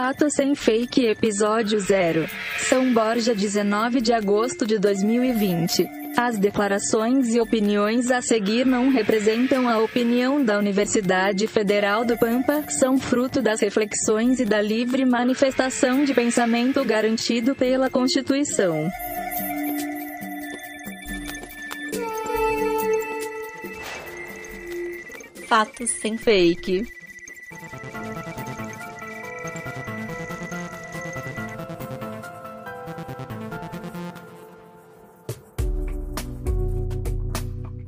Fato Sem Fake Episódio 0. São Borja 19 de agosto de 2020. As declarações e opiniões a seguir não representam a opinião da Universidade Federal do Pampa, são fruto das reflexões e da livre manifestação de pensamento garantido pela Constituição. Fatos sem fake.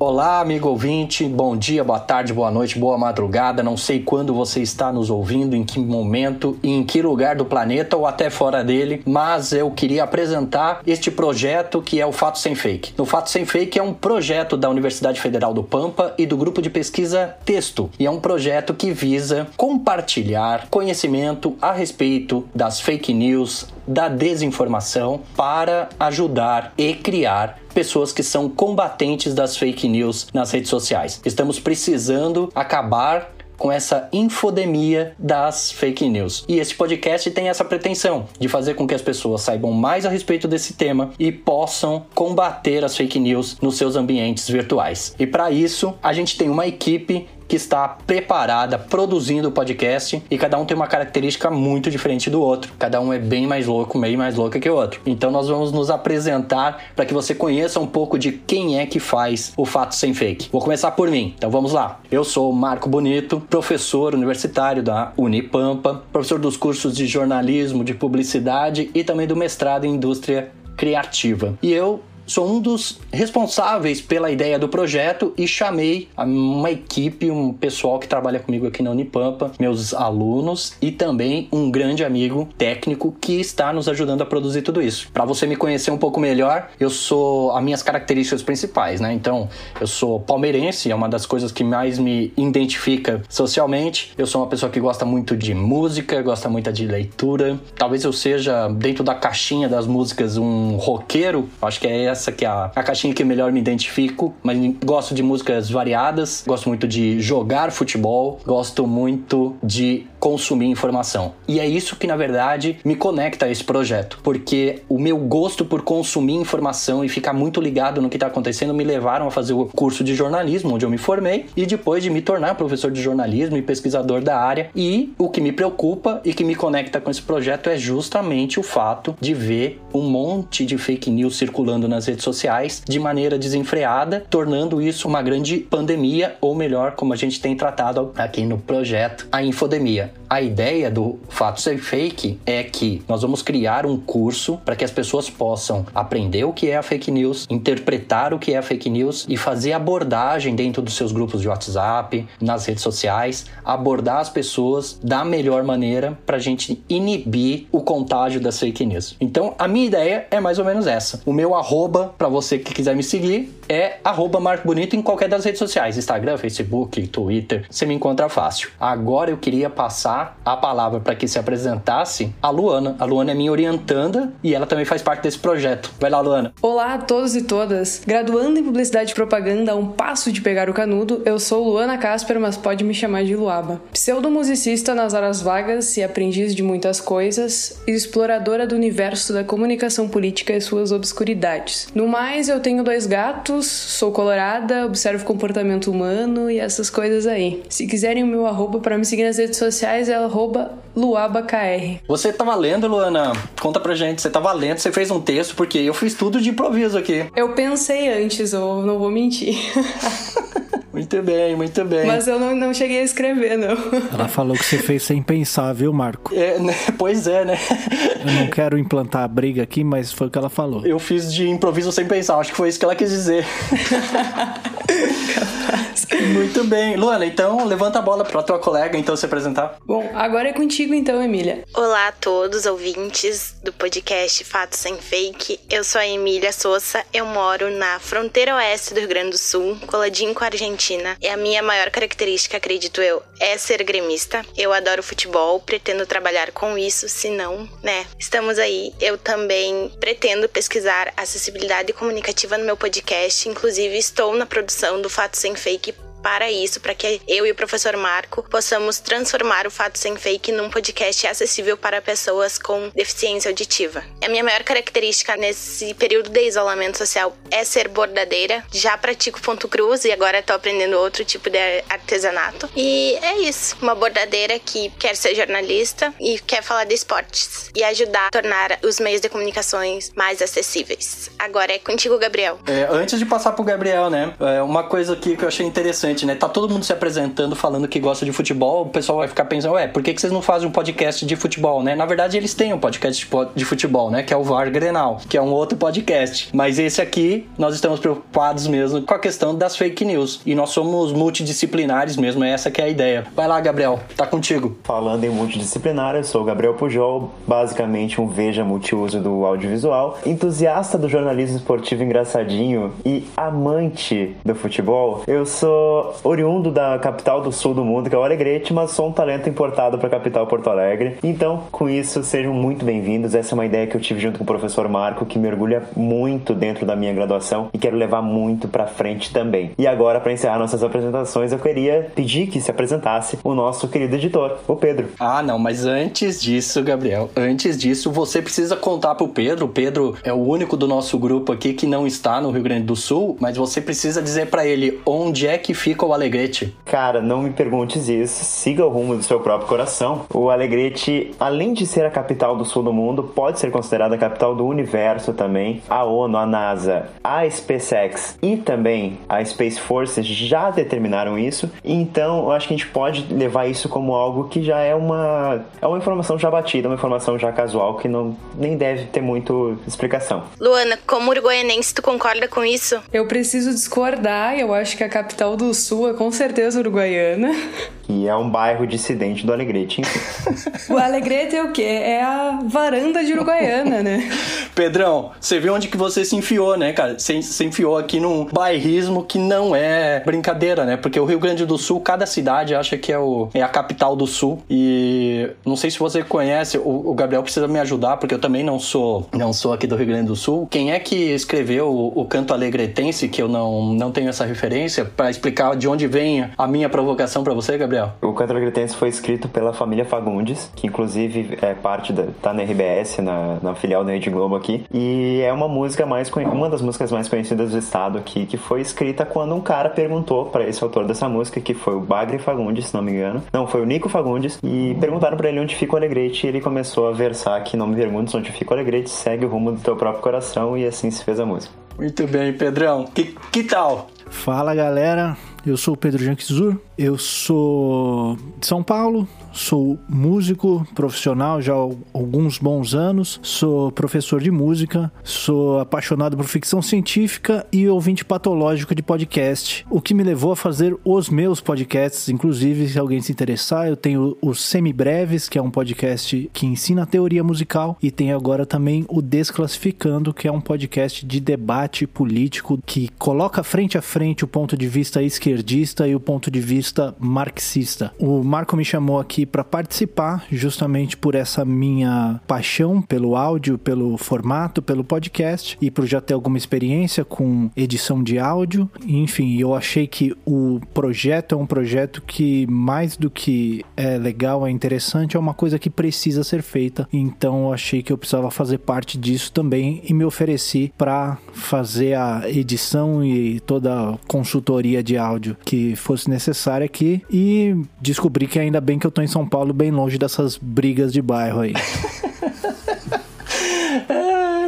Olá, amigo ouvinte, bom dia, boa tarde, boa noite, boa madrugada. Não sei quando você está nos ouvindo, em que momento, em que lugar do planeta ou até fora dele, mas eu queria apresentar este projeto que é o Fato Sem Fake. O Fato Sem Fake é um projeto da Universidade Federal do Pampa e do grupo de pesquisa Texto, e é um projeto que visa compartilhar conhecimento a respeito das fake news, da desinformação para ajudar e criar pessoas que são combatentes das fake news nas redes sociais. Estamos precisando acabar com essa infodemia das fake news. E esse podcast tem essa pretensão de fazer com que as pessoas saibam mais a respeito desse tema e possam combater as fake news nos seus ambientes virtuais. E para isso, a gente tem uma equipe que está preparada, produzindo o podcast e cada um tem uma característica muito diferente do outro. Cada um é bem mais louco, bem mais louco que o outro. Então nós vamos nos apresentar para que você conheça um pouco de quem é que faz o Fato Sem Fake. Vou começar por mim. Então vamos lá. Eu sou Marco Bonito, professor universitário da Unipampa, professor dos cursos de jornalismo, de publicidade e também do mestrado em indústria criativa. E eu sou um dos responsáveis pela ideia do projeto e chamei uma equipe, um pessoal que trabalha comigo aqui na Unipampa, meus alunos e também um grande amigo técnico que está nos ajudando a produzir tudo isso. Para você me conhecer um pouco melhor, eu sou as minhas características principais, né? Então, eu sou palmeirense, é uma das coisas que mais me identifica socialmente. Eu sou uma pessoa que gosta muito de música, gosta muito de leitura. Talvez eu seja dentro da caixinha das músicas um roqueiro, acho que é essa que é a, a caixinha que melhor me identifico, mas gosto de músicas variadas, gosto muito de jogar futebol, gosto muito de consumir informação. E é isso que, na verdade, me conecta a esse projeto, porque o meu gosto por consumir informação e ficar muito ligado no que está acontecendo me levaram a fazer o curso de jornalismo, onde eu me formei, e depois de me tornar professor de jornalismo e pesquisador da área. E o que me preocupa e que me conecta com esse projeto é justamente o fato de ver um monte de fake news circulando nas redes sociais de maneira desenfreada, tornando isso uma grande pandemia, ou melhor, como a gente tem tratado aqui no projeto, a infodemia. A ideia do Fato Ser Fake é que nós vamos criar um curso para que as pessoas possam aprender o que é a fake news, interpretar o que é a fake news e fazer abordagem dentro dos seus grupos de WhatsApp, nas redes sociais, abordar as pessoas da melhor maneira para a gente inibir o contágio das fake news. Então, a minha ideia é mais ou menos essa. O meu arroba, para você que quiser me seguir, é arroba Marco Bonito em qualquer das redes sociais, Instagram, Facebook, Twitter, você me encontra fácil. Agora eu queria passar passar a palavra para que se apresentasse a Luana. A Luana é minha orientanda e ela também faz parte desse projeto. Vai lá, Luana. Olá a todos e todas. Graduando em Publicidade e Propaganda a um passo de pegar o canudo, eu sou Luana Casper, mas pode me chamar de Luaba. Pseudo-musicista nas horas vagas e aprendiz de muitas coisas, e exploradora do universo da comunicação política e suas obscuridades. No mais, eu tenho dois gatos, sou colorada, observo comportamento humano e essas coisas aí. Se quiserem o meu arroba para me seguir nas redes sociais, é luabakr. Você tava lendo, Luana? Conta pra gente. Você tava lendo, você fez um texto, porque eu fiz tudo de improviso aqui. Eu pensei antes, eu não vou mentir. Muito bem, muito bem. Mas eu não, não cheguei a escrever, não. Ela falou que você fez sem pensar, viu, Marco? É, né? Pois é, né? Eu não quero implantar a briga aqui, mas foi o que ela falou. Eu fiz de improviso sem pensar, acho que foi isso que ela quis dizer. Muito bem. Luana, então levanta a bola para tua colega então se apresentar. Bom, agora é contigo então, Emília. Olá a todos ouvintes do podcast Fato Sem Fake. Eu sou a Emília Souza, eu moro na fronteira oeste do Rio Grande do Sul, coladinho com a Argentina. E a minha maior característica, acredito eu, é ser gremista. Eu adoro futebol, pretendo trabalhar com isso, se não, né? Estamos aí. Eu também pretendo pesquisar acessibilidade comunicativa no meu podcast, inclusive estou na produção do Fato Sem Fake para isso, para que eu e o professor Marco possamos transformar o Fato Sem Fake num podcast acessível para pessoas com deficiência auditiva. A minha maior característica nesse período de isolamento social é ser bordadeira. Já pratico ponto cruz e agora estou aprendendo outro tipo de artesanato. E é isso, uma bordadeira que quer ser jornalista e quer falar de esportes e ajudar a tornar os meios de comunicações mais acessíveis. Agora é contigo, Gabriel. É, antes de passar pro Gabriel, né? É uma coisa aqui que eu achei interessante, né? Tá todo mundo se apresentando falando que gosta de futebol, o pessoal vai ficar pensando, ué, por que, que vocês não fazem um podcast de futebol, né? Na verdade, eles têm um podcast de futebol, né? Que é o VAR Grenal, que é um outro podcast. Mas esse aqui, nós estamos preocupados mesmo com a questão das fake news. E nós somos multidisciplinares mesmo, essa que é a ideia. Vai lá, Gabriel, tá contigo. Falando em multidisciplinar, eu sou o Gabriel Pujol, basicamente um veja multiuso do audiovisual, entusiasta do jornalismo esportivo engraçadinho e amante do futebol. Eu sou oriundo da capital do sul do mundo, que é o Alegrete, mas sou um talento importado para a capital Porto Alegre. Então, com isso, sejam muito bem-vindos. Essa é uma ideia que eu tive junto com o professor Marco, que mergulha muito dentro da minha graduação e quero levar muito para frente também. E agora, para encerrar nossas apresentações, eu queria pedir que se apresentasse o nosso querido editor, o Pedro. Ah, não, mas antes disso, Gabriel, antes disso, você precisa contar pro Pedro. O Pedro é o único do nosso grupo aqui que não está no Rio Grande do Sul, mas você precisa dizer para ele onde é que fica o Alegrete. Cara, não me perguntes isso. Siga o rumo do seu próprio coração. O Alegrete, além de ser a capital do sul do mundo, pode ser considerada a capital do universo também. A ONU, a NASA, a SpaceX e também a Space Force já determinaram isso. Então, eu acho que a gente pode levar isso como algo que já é uma é uma informação já batida, uma informação já casual que não nem deve ter muito explicação. Luana, como uruguaianense, tu concorda com isso? Eu preciso discordar, eu acho que a capital do sul é com certeza uruguaiana. E é um bairro dissidente do Alegrete. o Alegrete é o quê? É a varanda de Uruguaiana, né? Pedrão, você viu onde que você se enfiou, né, cara? Você se enfiou aqui num bairrismo que não é brincadeira, né? Porque o Rio Grande do Sul, cada cidade acha que é, o, é a capital do Sul. E não sei se você conhece, o, o Gabriel precisa me ajudar, porque eu também não sou não sou aqui do Rio Grande do Sul. Quem é que escreveu o, o canto alegretense, que eu não, não tenho essa referência, para explicar de onde vem a minha provocação para você, Gabriel? O canto alegretense foi escrito pela família Fagundes, que inclusive é parte da. tá na RBS, na, na filial da Rede Globo aqui. E é uma música mais. uma das músicas mais conhecidas do estado aqui, que foi escrita quando um cara perguntou para esse autor dessa música, que foi o Bagre Fagundes, se não me engano. Não, foi o Nico Fagundes. E perguntaram para ele onde fica o Alegrete. E ele começou a versar que não me perguntes onde fica o Alegrete, segue o rumo do teu próprio coração. E assim se fez a música. Muito bem, Pedrão. Que, que tal? Fala galera, eu sou o Pedro Janquizur, eu sou de São Paulo, sou músico profissional já há alguns bons anos, sou professor de música, sou apaixonado por ficção científica e ouvinte patológico de podcast, o que me levou a fazer os meus podcasts, inclusive se alguém se interessar, eu tenho os Semibreves, que é um podcast que ensina teoria musical, e tem agora também o Desclassificando, que é um podcast de debate político que coloca frente a frente o ponto de vista esquerdista e o ponto de vista marxista. O Marco me chamou aqui para participar, justamente por essa minha paixão pelo áudio, pelo formato, pelo podcast e por já ter alguma experiência com edição de áudio. Enfim, eu achei que o projeto é um projeto que, mais do que é legal, é interessante, é uma coisa que precisa ser feita. Então, eu achei que eu precisava fazer parte disso também e me ofereci para fazer a edição e toda a consultoria de áudio que fosse necessária aqui e descobri que ainda bem que eu tô em São Paulo, bem longe dessas brigas de bairro aí.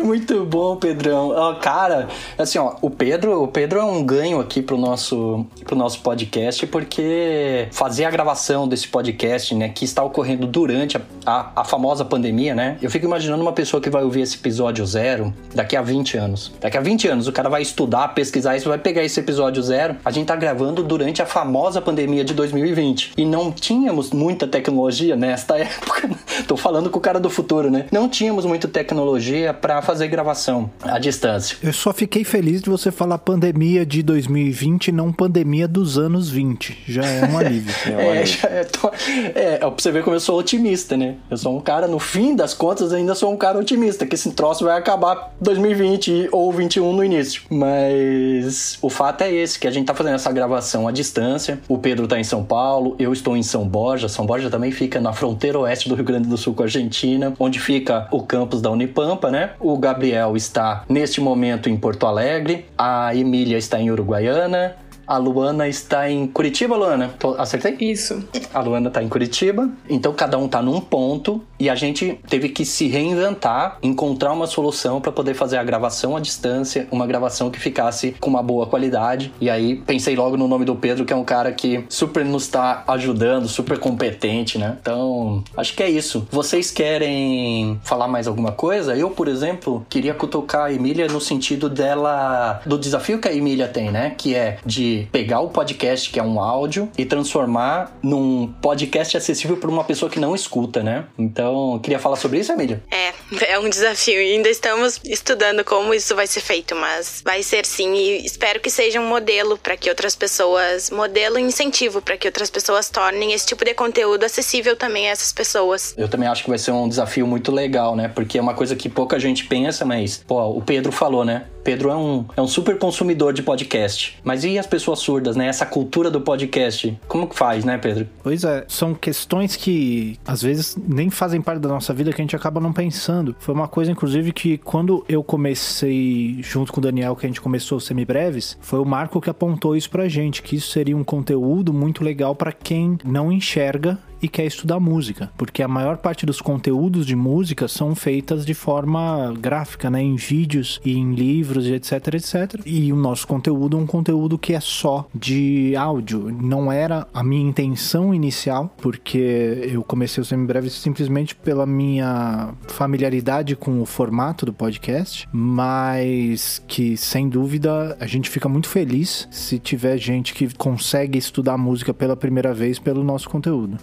Muito bom, Pedrão. Cara, assim, ó, o Pedro, o Pedro é um ganho aqui pro nosso, pro nosso podcast, porque fazer a gravação desse podcast, né, que está ocorrendo durante a, a, a, famosa pandemia, né? Eu fico imaginando uma pessoa que vai ouvir esse episódio zero daqui a 20 anos. Daqui a 20 anos, o cara vai estudar, pesquisar isso, vai pegar esse episódio zero. A gente tá gravando durante a famosa pandemia de 2020. E não tínhamos muita tecnologia nesta época. Tô falando com o cara do futuro, né? Não tínhamos muita tecnologia para fazer gravação à distância. Eu só fiquei feliz de você falar pandemia de 2020 não pandemia dos anos 20. Já é um alívio. é, já é, tô, é, pra você ver como eu sou otimista, né? Eu sou um cara, no fim das contas, ainda sou um cara otimista, que esse troço vai acabar 2020 ou 21 no início. Mas o fato é esse, que a gente tá fazendo essa gravação à distância. O Pedro tá em São Paulo, eu estou em São Borja. São Borja também fica na fronteira oeste do Rio Grande do Sul com a Argentina, onde fica o campus da Unipampa, né? O Gabriel está neste momento em Porto Alegre, a Emília está em Uruguaiana, a Luana está em Curitiba, Luana? Tô, acertei? Isso. A Luana está em Curitiba. Então cada um está num ponto e a gente teve que se reinventar, encontrar uma solução para poder fazer a gravação à distância, uma gravação que ficasse com uma boa qualidade. E aí pensei logo no nome do Pedro, que é um cara que super nos está ajudando, super competente, né? Então, acho que é isso. Vocês querem falar mais alguma coisa? Eu, por exemplo, queria cutucar a Emília no sentido dela do desafio que a Emília tem, né? Que é de pegar o podcast, que é um áudio, e transformar num podcast acessível para uma pessoa que não escuta, né? Então, queria falar sobre isso, Emília? É, é um desafio e ainda estamos estudando como isso vai ser feito, mas vai ser sim e espero que seja um modelo para que outras pessoas, modelo e incentivo para que outras pessoas tornem esse tipo de conteúdo acessível também a essas pessoas. Eu também acho que vai ser um desafio muito legal, né? Porque é uma coisa que pouca gente pensa, mas, pô, o Pedro falou, né? Pedro é um, é um super consumidor de podcast. Mas e as pessoas surdas, né? Essa cultura do podcast, como que faz, né, Pedro? Pois é, são questões que às vezes nem fazem parte da nossa vida que a gente acaba não pensando. Foi uma coisa, inclusive, que quando eu comecei, junto com o Daniel, que a gente começou semibreves, foi o Marco que apontou isso pra gente, que isso seria um conteúdo muito legal para quem não enxerga e quer estudar música, porque a maior parte dos conteúdos de música são feitas de forma gráfica, né, em vídeos e em livros, etc, etc. E o nosso conteúdo é um conteúdo que é só de áudio. Não era a minha intenção inicial, porque eu comecei o Semibreve simplesmente pela minha familiaridade com o formato do podcast, mas que sem dúvida a gente fica muito feliz se tiver gente que consegue estudar música pela primeira vez pelo nosso conteúdo.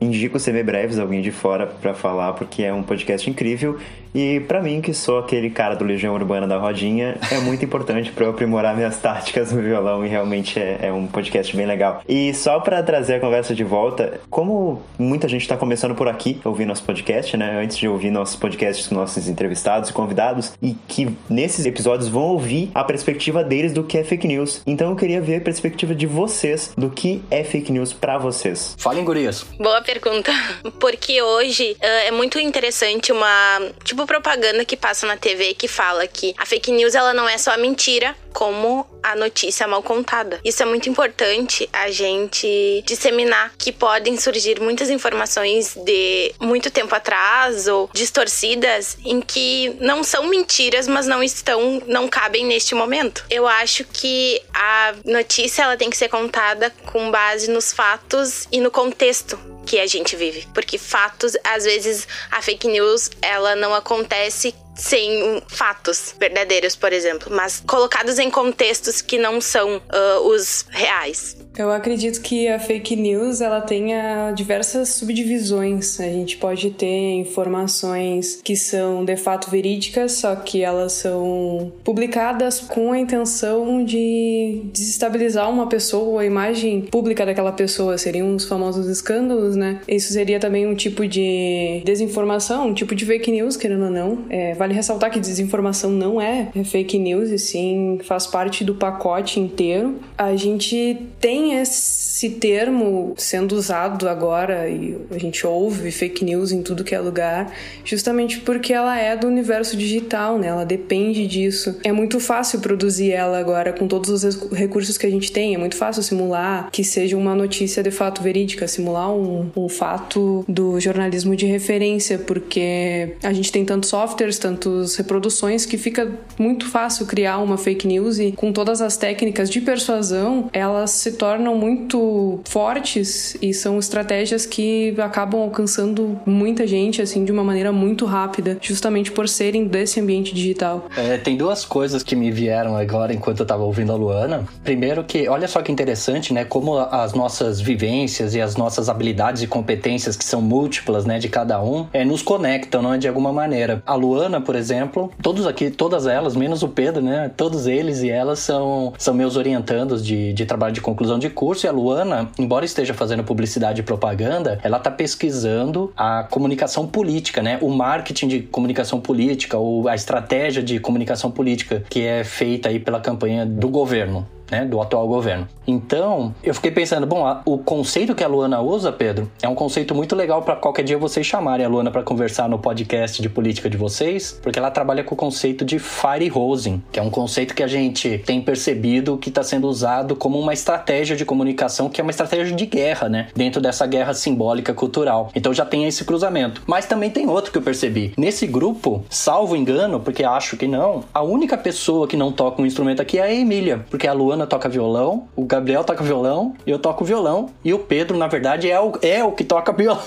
Indico Semibreves, alguém de fora, para falar, porque é um podcast incrível. E para mim, que sou aquele cara do Legião Urbana da Rodinha, é muito importante para eu aprimorar minhas táticas no violão e realmente é, é um podcast bem legal. E só para trazer a conversa de volta, como muita gente está começando por aqui, ouvir nosso podcast, né? Antes de ouvir nossos podcasts com nossos entrevistados e convidados, e que nesses episódios vão ouvir a perspectiva deles do que é fake news. Então eu queria ver a perspectiva de vocês do que é fake news para vocês. Falem, gurias. Boa pergunta. Porque hoje uh, é muito interessante uma, tipo, propaganda que passa na TV que fala que a fake news ela não é só a mentira, como a notícia mal contada. Isso é muito importante a gente disseminar que podem surgir muitas informações de muito tempo atrás ou distorcidas em que não são mentiras, mas não estão, não cabem neste momento. Eu acho que a notícia ela tem que ser contada com base nos fatos e no contexto que a gente vive, porque fatos, às vezes a fake news, ela não acontece sem fatos verdadeiros, por exemplo, mas colocados em contextos que não são uh, os reais. Eu acredito que a fake news ela tenha diversas subdivisões. A gente pode ter informações que são de fato verídicas, só que elas são publicadas com a intenção de desestabilizar uma pessoa, a imagem pública daquela pessoa. Seriam os famosos escândalos, né? Isso seria também um tipo de desinformação, um tipo de fake news, querendo ou não. É, vale ressaltar que desinformação não é fake news, e sim faz parte do pacote inteiro. A gente tem esse termo sendo usado agora e a gente ouve fake news em tudo que é lugar, justamente porque ela é do universo digital, né? Ela depende disso. É muito fácil produzir ela agora com todos os recursos que a gente tem. É muito fácil simular que seja uma notícia de fato verídica, simular um, um fato do jornalismo de referência, porque a gente tem tantos softwares, tantas reproduções que fica muito fácil criar uma fake news e com todas as técnicas de persuasão, elas se tornam muito fortes e são estratégias que acabam alcançando muita gente assim de uma maneira muito rápida, justamente por serem desse ambiente digital. É, tem duas coisas que me vieram agora enquanto eu tava ouvindo a Luana. Primeiro que, olha só que interessante, né, como as nossas vivências e as nossas habilidades e competências que são múltiplas, né, de cada um, é, nos conectam, não é de alguma maneira. A Luana, por exemplo, todos aqui, todas elas, menos o Pedro, né, todos eles e elas são, são meus orientandos de, de trabalho de conclusão de curso e a Luana, embora esteja fazendo publicidade e propaganda, ela tá pesquisando a comunicação política, né, o marketing de comunicação política ou a estratégia de comunicação política que é feita aí pela campanha do governo né, do atual governo. Então, eu fiquei pensando, bom, a, o conceito que a Luana usa, Pedro, é um conceito muito legal para qualquer dia vocês chamarem a Luana para conversar no podcast de política de vocês, porque ela trabalha com o conceito de fire hosing, que é um conceito que a gente tem percebido que está sendo usado como uma estratégia de comunicação, que é uma estratégia de guerra, né, dentro dessa guerra simbólica cultural. Então já tem esse cruzamento. Mas também tem outro que eu percebi. Nesse grupo, salvo engano, porque acho que não, a única pessoa que não toca um instrumento aqui é a Emília, porque a Luana Luana toca violão, o Gabriel toca violão, eu toco violão e o Pedro, na verdade, é o, é o que toca violão.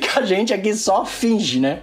que a gente aqui só finge, né?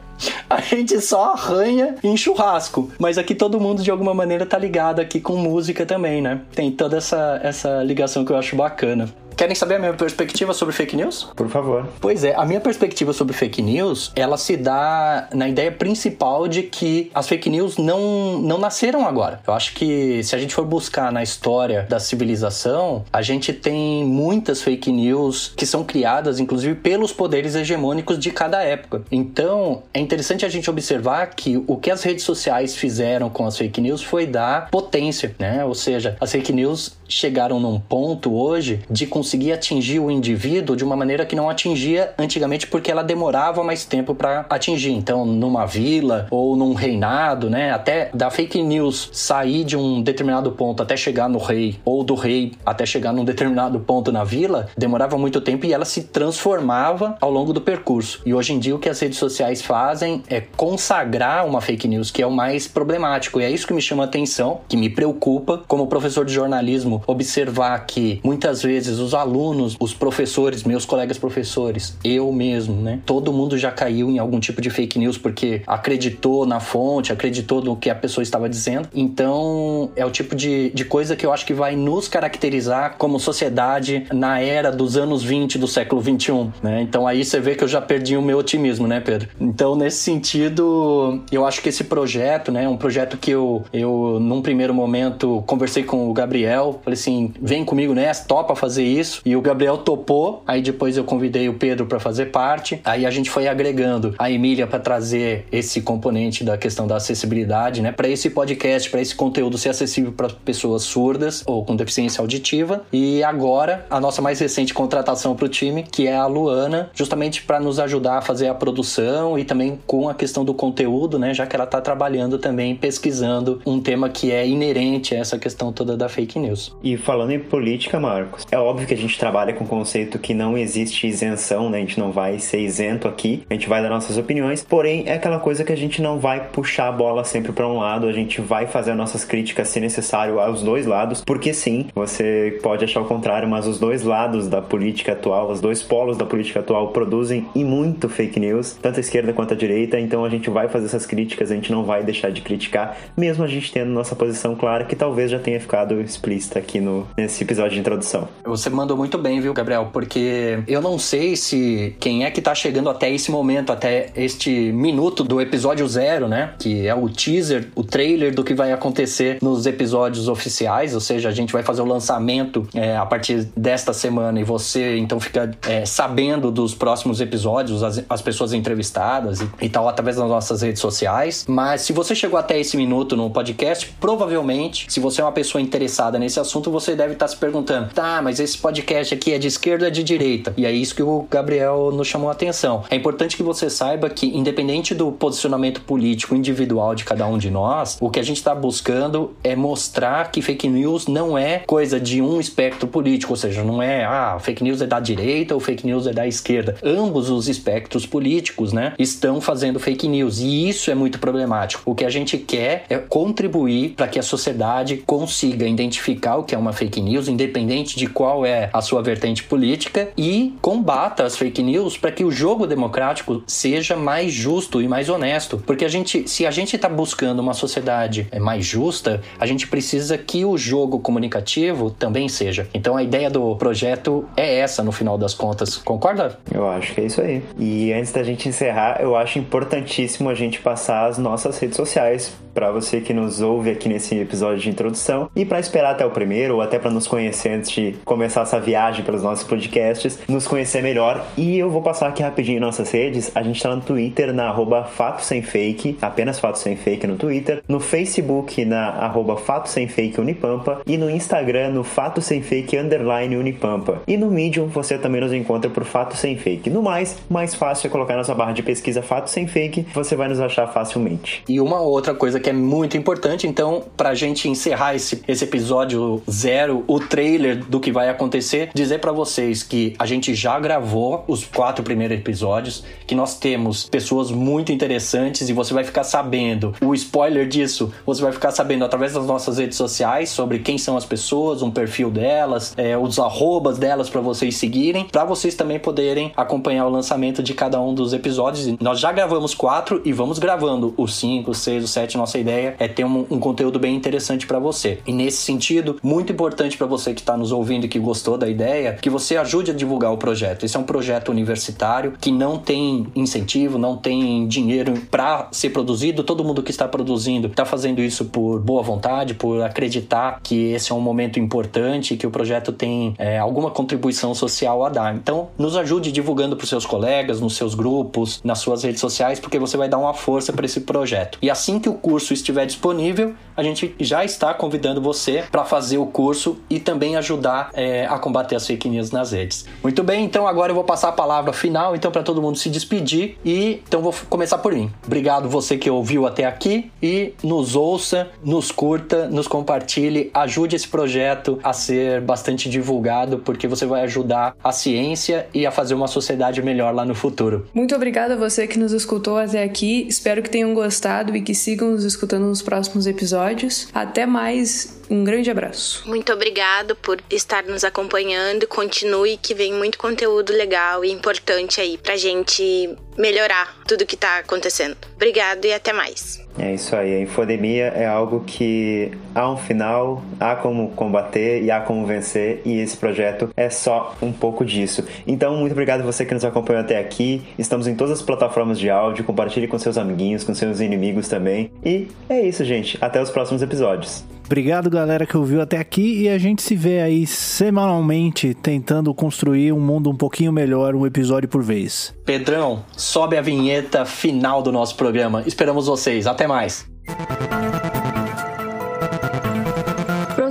A gente só arranha em churrasco. Mas aqui todo mundo, de alguma maneira, tá ligado aqui com música também, né? Tem toda essa, essa ligação que eu acho bacana. Querem saber a minha perspectiva sobre fake news? Por favor. Pois é, a minha perspectiva sobre fake news, ela se dá na ideia principal de que as fake news não, não nasceram agora. Eu acho que se a gente for buscar na história da civilização, a gente tem muitas fake news que são criadas, inclusive, pelos poderes hegemônicos de cada época. Então, é interessante a gente observar que o que as redes sociais fizeram com as fake news foi dar potência, né? Ou seja, as fake news chegaram num ponto hoje de conseguir atingir o indivíduo de uma maneira que não atingia antigamente porque ela demorava mais tempo para atingir. Então, numa vila ou num reinado, né, até da fake news sair de um determinado ponto até chegar no rei ou do rei até chegar num determinado ponto na vila, demorava muito tempo e ela se transformava ao longo do percurso. E hoje em dia o que as redes sociais fazem é consagrar uma fake news, que é o mais problemático. E é isso que me chama a atenção, que me preocupa como professor de jornalismo observar que muitas vezes os alunos, os professores, meus colegas professores, eu mesmo, né? Todo mundo já caiu em algum tipo de fake news porque acreditou na fonte, acreditou no que a pessoa estava dizendo. Então, é o tipo de, de coisa que eu acho que vai nos caracterizar como sociedade na era dos anos 20 do século 21, né? Então, aí você vê que eu já perdi o meu otimismo, né, Pedro? Então, nesse sentido, eu acho que esse projeto, né, um projeto que eu, eu num primeiro momento, conversei com o Gabriel, Falei assim, vem comigo nessa, topa fazer isso. E o Gabriel topou. Aí depois eu convidei o Pedro para fazer parte. Aí a gente foi agregando a Emília para trazer esse componente da questão da acessibilidade, né? Para esse podcast, para esse conteúdo ser acessível para pessoas surdas ou com deficiência auditiva. E agora a nossa mais recente contratação para o time, que é a Luana, justamente para nos ajudar a fazer a produção e também com a questão do conteúdo, né? Já que ela está trabalhando também pesquisando um tema que é inerente a essa questão toda da fake news. E falando em política, Marcos, é óbvio que a gente trabalha com o conceito que não existe isenção, né? A gente não vai ser isento aqui, a gente vai dar nossas opiniões, porém é aquela coisa que a gente não vai puxar a bola sempre para um lado, a gente vai fazer nossas críticas se necessário aos dois lados, porque sim, você pode achar o contrário, mas os dois lados da política atual, os dois polos da política atual produzem e muito fake news, tanto a esquerda quanto a direita, então a gente vai fazer essas críticas, a gente não vai deixar de criticar, mesmo a gente tendo nossa posição clara, que talvez já tenha ficado explícita aqui aqui no, nesse episódio de introdução. Você mandou muito bem, viu, Gabriel? Porque eu não sei se quem é que tá chegando até esse momento, até este minuto do episódio zero, né? Que é o teaser, o trailer do que vai acontecer nos episódios oficiais, ou seja, a gente vai fazer o lançamento é, a partir desta semana e você então fica é, sabendo dos próximos episódios, as, as pessoas entrevistadas e, e tal, através das nossas redes sociais. Mas se você chegou até esse minuto no podcast, provavelmente, se você é uma pessoa interessada nesse assunto, assunto, você deve estar se perguntando: tá, mas esse podcast aqui é de esquerda ou é de direita? E é isso que o Gabriel nos chamou a atenção. É importante que você saiba que, independente do posicionamento político individual de cada um de nós, o que a gente está buscando é mostrar que fake news não é coisa de um espectro político, ou seja, não é, ah, fake news é da direita ou fake news é da esquerda. Ambos os espectros políticos, né, estão fazendo fake news e isso é muito problemático. O que a gente quer é contribuir para que a sociedade consiga identificar o que é uma fake news, independente de qual é a sua vertente política, e combata as fake news para que o jogo democrático seja mais justo e mais honesto. Porque a gente, se a gente está buscando uma sociedade é, mais justa, a gente precisa que o jogo comunicativo também seja. Então a ideia do projeto é essa no final das contas. Concorda? Eu acho que é isso aí. E antes da gente encerrar, eu acho importantíssimo a gente passar as nossas redes sociais para você que nos ouve aqui nesse episódio de introdução e para esperar até o primeiro ou até para nos conhecer antes de começar essa viagem pelos nossos podcasts, nos conhecer melhor. E eu vou passar aqui rapidinho nossas redes. A gente está no Twitter na arroba Fato Sem Fake, apenas Fato Sem Fake no Twitter, no Facebook na arroba Fato Sem Fake Unipampa e no Instagram no Fato Sem Fake underline Unipampa. E no Medium você também nos encontra por Fato Sem Fake. No mais, mais fácil é colocar na sua barra de pesquisa Fato Sem Fake, você vai nos achar facilmente. E uma outra coisa que é muito importante. Então, pra gente encerrar esse, esse episódio zero, o trailer do que vai acontecer, dizer para vocês que a gente já gravou os quatro primeiros episódios, que nós temos pessoas muito interessantes e você vai ficar sabendo o spoiler disso, você vai ficar sabendo através das nossas redes sociais sobre quem são as pessoas, um perfil delas, é, os arrobas delas para vocês seguirem, para vocês também poderem acompanhar o lançamento de cada um dos episódios. Nós já gravamos quatro e vamos gravando os cinco, seis, os sete, nossa ideia é ter um, um conteúdo bem interessante para você. E nesse sentido, muito importante para você que está nos ouvindo e que gostou da ideia, que você ajude a divulgar o projeto. Esse é um projeto universitário que não tem incentivo, não tem dinheiro para ser produzido. Todo mundo que está produzindo está fazendo isso por boa vontade, por acreditar que esse é um momento importante, que o projeto tem é, alguma contribuição social a dar. Então, nos ajude divulgando para os seus colegas, nos seus grupos, nas suas redes sociais, porque você vai dar uma força para esse projeto. E assim que o curso estiver disponível, a gente já está convidando você para fazer o curso e também ajudar é, a combater as fake news nas redes. Muito bem, então agora eu vou passar a palavra final, então para todo mundo se despedir e então vou começar por mim. Obrigado você que ouviu até aqui e nos ouça, nos curta, nos compartilhe, ajude esse projeto a ser bastante divulgado porque você vai ajudar a ciência e a fazer uma sociedade melhor lá no futuro. Muito obrigada a você que nos escutou até aqui. Espero que tenham gostado e que sigam nos escutando nos próximos episódios. Até mais, um grande abraço. Muito obrigado por estar nos acompanhando. Continue que vem muito conteúdo legal e importante aí pra gente melhorar tudo que tá acontecendo. Obrigado e até mais. É isso aí, a infodemia é algo que há um final, há como combater e há como vencer, e esse projeto é só um pouco disso. Então, muito obrigado a você que nos acompanhou até aqui. Estamos em todas as plataformas de áudio, compartilhe com seus amiguinhos, com seus inimigos também. E é isso, gente. Até os próximos episódios. Obrigado, galera, que ouviu até aqui. E a gente se vê aí semanalmente tentando construir um mundo um pouquinho melhor, um episódio por vez. Pedrão, sobe a vinheta final do nosso programa. Esperamos vocês. Até mais.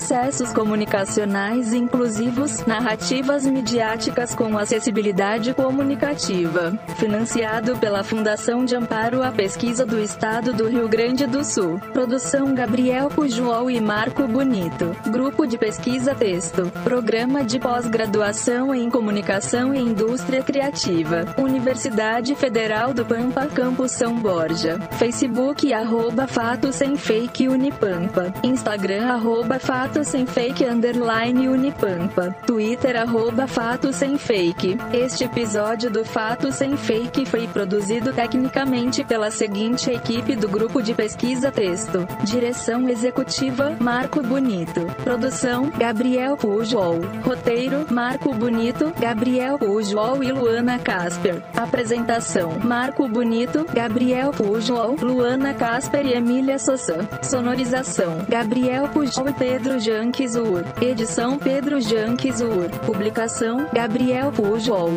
Processos comunicacionais inclusivos, narrativas midiáticas com acessibilidade comunicativa. Financiado pela Fundação de Amparo à Pesquisa do Estado do Rio Grande do Sul. Produção Gabriel Pujol e Marco Bonito. Grupo de Pesquisa Texto. Programa de Pós-Graduação em Comunicação e Indústria Criativa. Universidade Federal do Pampa, Campus São Borja. Facebook arroba Fato Sem Fake Unipampa. Instagram arroba Fato Sem Fake Underline Unipampa. Twitter arroba Fato Sem Fake. Este episódio do Fato Sem Fake foi produzido tecnicamente pela seguinte equipe do Grupo de Pesquisa Texto. Direção Executiva, Marco Bonito. Produção, Gabriel Pujol. Roteiro, Marco Bonito, Gabriel Pujol e Luana Casper. Apresentação, Marco Bonito, Gabriel Pujol, Luana Casper e Emília Sossan. Sonorização, Gabriel Pujol e Pedro Janquizur. Edição Pedro Janquizur. Publicação, Gabriel Pujol.